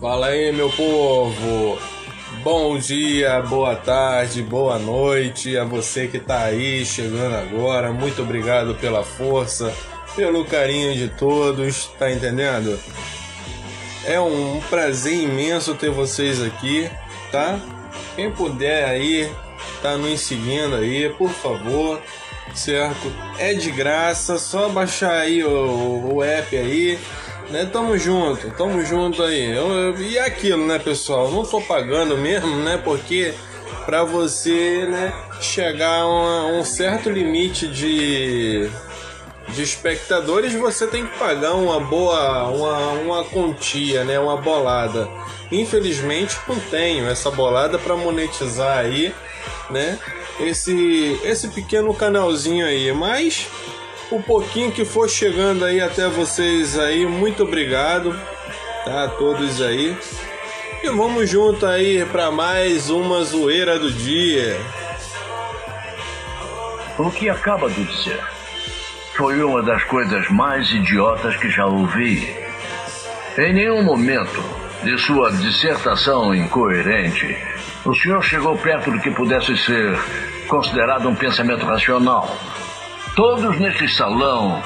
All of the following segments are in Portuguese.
Fala aí, meu povo. Bom dia, boa tarde, boa noite a você que tá aí chegando agora. Muito obrigado pela força, pelo carinho de todos, tá entendendo? É um prazer imenso ter vocês aqui, tá? Quem puder aí, tá nos seguindo aí, por favor, certo? É de graça, só baixar aí o, o app aí né? Tamo junto, tamo junto aí. Eu, eu, e aquilo, né, pessoal? Não tô pagando mesmo, né? Porque para você, né, chegar a um certo limite de de espectadores, você tem que pagar uma boa uma, uma quantia, né, uma bolada. Infelizmente não tenho essa bolada para monetizar aí, né? Esse esse pequeno canalzinho aí, mas o pouquinho que for chegando aí até vocês aí, muito obrigado, tá? A todos aí. E vamos junto aí para mais uma zoeira do dia. O que acaba de dizer foi uma das coisas mais idiotas que já ouvi. Em nenhum momento de sua dissertação incoerente, o senhor chegou perto do que pudesse ser considerado um pensamento racional Todos neste salão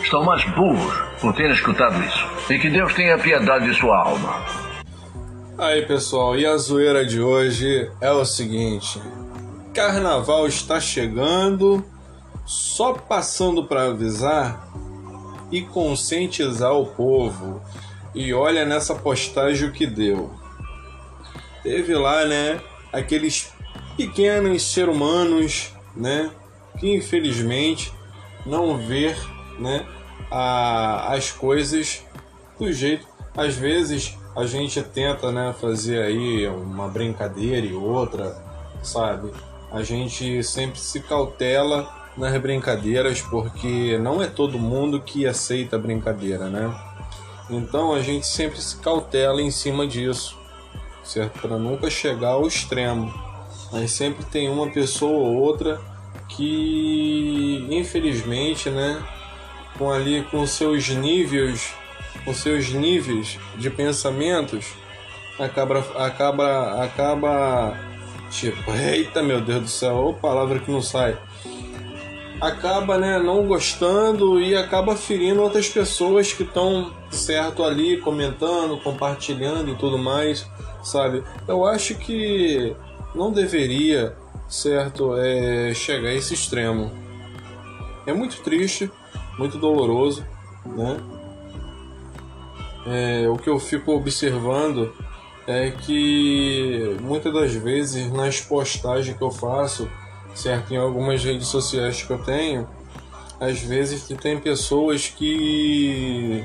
estão mais burros por terem escutado isso. E que Deus tenha piedade de sua alma. Aí pessoal, e a zoeira de hoje é o seguinte: Carnaval está chegando, só passando para avisar e conscientizar o povo. E olha nessa postagem o que deu. Teve lá, né, aqueles pequenos seres humanos, né, que infelizmente não ver né, a, as coisas do jeito. Às vezes a gente tenta né, fazer aí uma brincadeira e outra, sabe? A gente sempre se cautela nas brincadeiras porque não é todo mundo que aceita a brincadeira, né? Então a gente sempre se cautela em cima disso, certo? Para nunca chegar ao extremo. Mas sempre tem uma pessoa ou outra que infelizmente, né, com ali com seus níveis, com seus níveis de pensamentos, acaba acaba acaba tipo, eita meu Deus do céu, ou palavra que não sai. Acaba, né, não gostando e acaba ferindo outras pessoas que estão certo ali comentando, compartilhando e tudo mais, sabe? Eu acho que não deveria certo? É chegar a esse extremo. É muito triste, muito doloroso, né? É, o que eu fico observando é que muitas das vezes nas postagens que eu faço, certo, em algumas redes sociais que eu tenho, às vezes tem pessoas que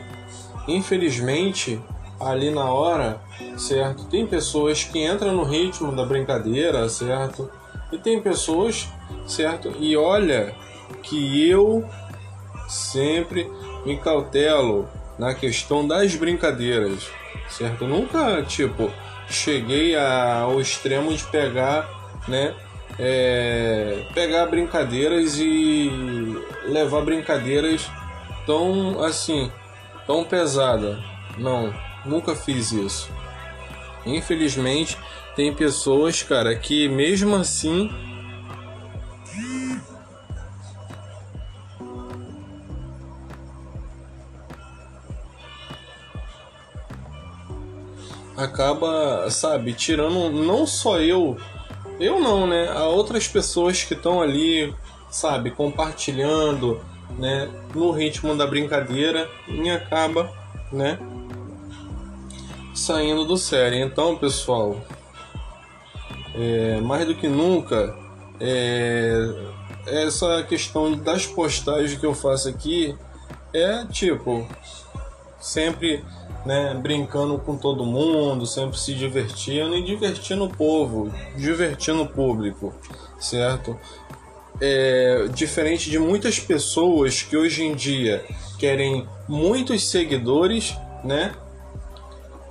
infelizmente ali na hora, certo, tem pessoas que entram no ritmo da brincadeira, certo, e tem pessoas, certo? E olha que eu sempre me cautelo na questão das brincadeiras, certo? nunca, tipo, cheguei ao extremo de pegar, né? É, pegar brincadeiras e levar brincadeiras tão assim, tão pesada. Não, nunca fiz isso. Infelizmente, tem pessoas, cara, que mesmo assim acaba, sabe, tirando não só eu, eu não, né? Há outras pessoas que estão ali, sabe, compartilhando, né, no ritmo da brincadeira e acaba, né, saindo do sério. Então, pessoal, é, mais do que nunca, é, essa questão das postagens que eu faço aqui é tipo sempre né, brincando com todo mundo, sempre se divertindo e divertindo o povo, divertindo o público, certo? É, diferente de muitas pessoas que hoje em dia querem muitos seguidores, né?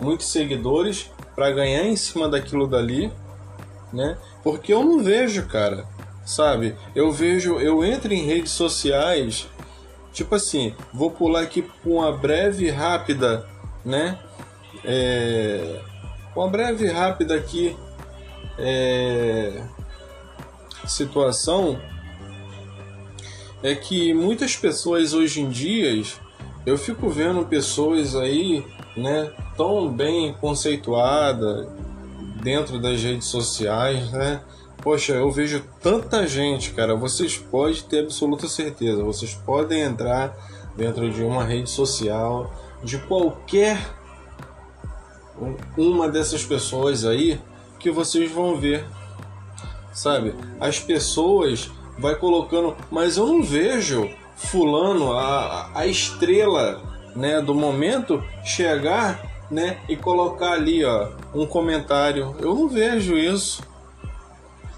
Muitos seguidores para ganhar em cima daquilo dali, né? Porque eu não vejo, cara, sabe? Eu vejo, eu entro em redes sociais, tipo assim, vou pular aqui uma breve, rápida, né? É, uma breve rápida aqui é, situação é que muitas pessoas hoje em dia eu fico vendo pessoas aí, né, tão bem conceituadas dentro das redes sociais, né? Poxa, eu vejo tanta gente, cara. Vocês podem ter absoluta certeza. Vocês podem entrar dentro de uma rede social de qualquer uma dessas pessoas aí que vocês vão ver, sabe? As pessoas vai colocando, mas eu não vejo fulano a, a estrela, né, do momento chegar, né, e colocar ali, ó, um comentário. Eu não vejo isso.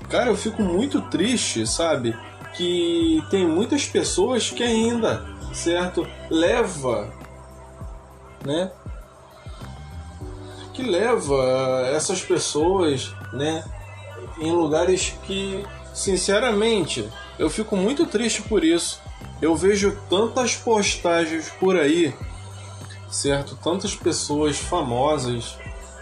Cara, eu fico muito triste, sabe? Que tem muitas pessoas que ainda, certo, leva, né, que leva essas pessoas, né, em lugares que, sinceramente, eu fico muito triste por isso. Eu vejo tantas postagens por aí, certo? Tantas pessoas famosas,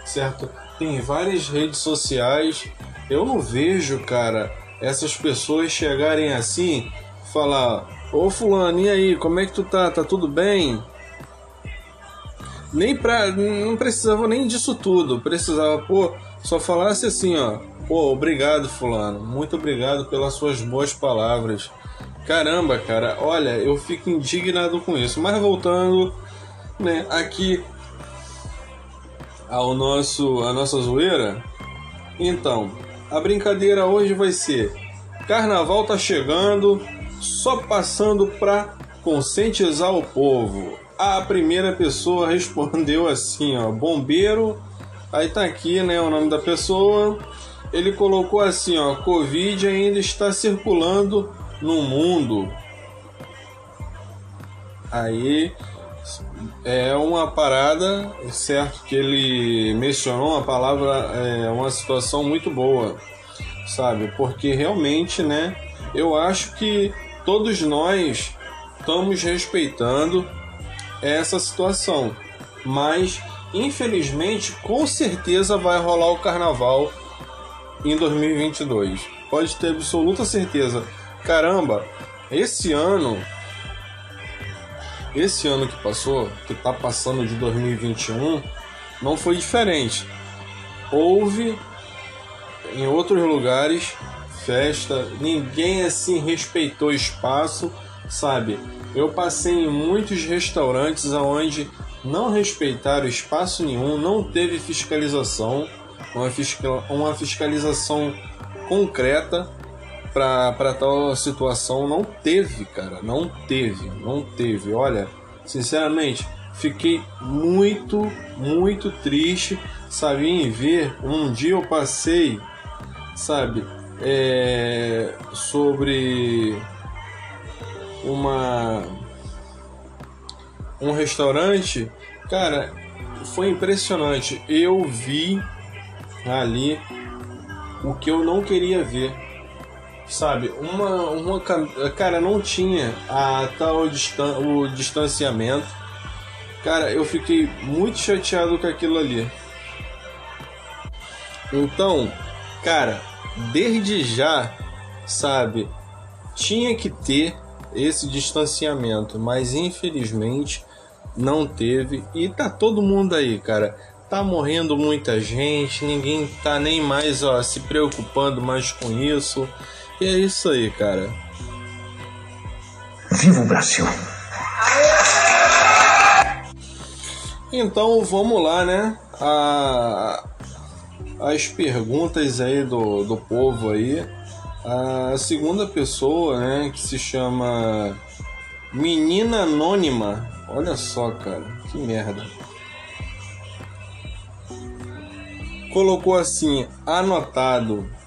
certo? Tem várias redes sociais. Eu não vejo, cara, essas pessoas chegarem assim, falar: Ô Fulano, e aí, como é que tu tá? Tá tudo bem? nem pra. Não precisava nem disso tudo. Precisava, pô, só falasse assim, ó. Pô, obrigado, Fulano. Muito obrigado pelas suas boas palavras. Caramba, cara, olha, eu fico indignado com isso. Mas voltando, né, aqui ao nosso a nossa zoeira. Então, a brincadeira hoje vai ser Carnaval tá chegando, só passando para conscientizar o povo. A primeira pessoa respondeu assim, ó, bombeiro. Aí tá aqui, né, o nome da pessoa. Ele colocou assim, ó, Covid ainda está circulando no mundo. Aí é uma parada, certo? Que ele mencionou uma palavra, é uma situação muito boa, sabe? Porque realmente, né? Eu acho que todos nós estamos respeitando essa situação. Mas, infelizmente, com certeza vai rolar o carnaval em 2022. Pode ter absoluta certeza. Caramba, esse ano. Esse ano que passou, que tá passando de 2021, não foi diferente. Houve em outros lugares festa, ninguém assim respeitou espaço, sabe? Eu passei em muitos restaurantes onde não respeitaram espaço nenhum, não teve fiscalização, uma, uma fiscalização concreta para tal situação. Não teve, cara, não teve, não teve. Olha, sinceramente, fiquei muito, muito triste, sabe, em ver. Um dia eu passei, sabe, é, sobre uma um restaurante, cara, foi impressionante. Eu vi ali o que eu não queria ver. Sabe, uma, uma cara não tinha a tal distan o distanciamento. Cara, eu fiquei muito chateado com aquilo ali. Então, cara, desde já, sabe, tinha que ter esse distanciamento, mas infelizmente não teve e tá todo mundo aí, cara. Tá morrendo muita gente, ninguém tá nem mais ó, se preocupando mais com isso. E é isso aí, cara. Viva o Brasil! Então vamos lá, né? A, as perguntas aí do, do povo aí. A segunda pessoa, né, que se chama Menina Anônima. Olha só, cara, que merda. Colocou assim, anotado.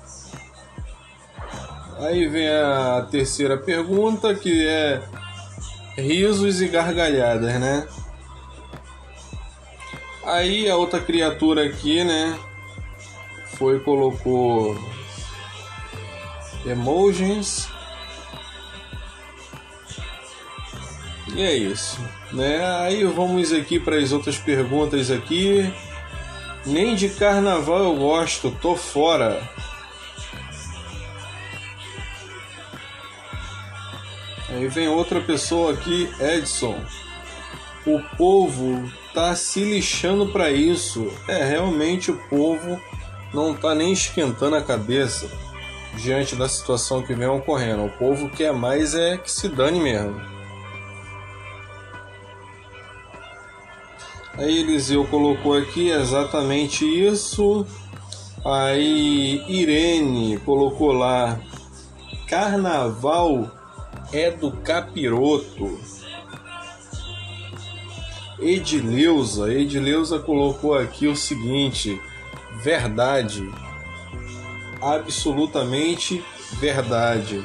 Aí vem a terceira pergunta, que é risos e gargalhadas, né? Aí a outra criatura aqui, né, foi colocou emojis E é isso, né? Aí vamos aqui para as outras perguntas aqui. Nem de carnaval eu gosto, tô fora. Aí vem outra pessoa aqui, Edson. O povo tá se lixando para isso. É, realmente o povo não tá nem esquentando a cabeça diante da situação que vem ocorrendo. O povo quer mais é que se dane mesmo. Aí Eliseu colocou aqui exatamente isso. Aí Irene colocou lá: Carnaval é do capiroto. Edileuza, Edileuza colocou aqui o seguinte: verdade, absolutamente verdade.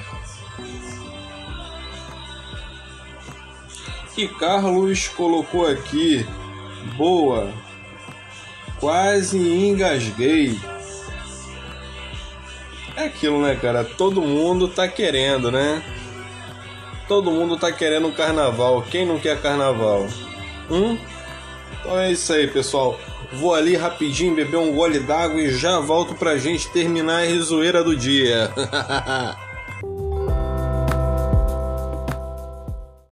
E Carlos colocou aqui: boa, quase engasguei. É aquilo, né, cara? Todo mundo tá querendo, né? Todo mundo tá querendo carnaval. Quem não quer carnaval? Hum? Então é isso aí, pessoal. Vou ali rapidinho beber um gole d'água e já volto pra gente terminar a risoeira do dia.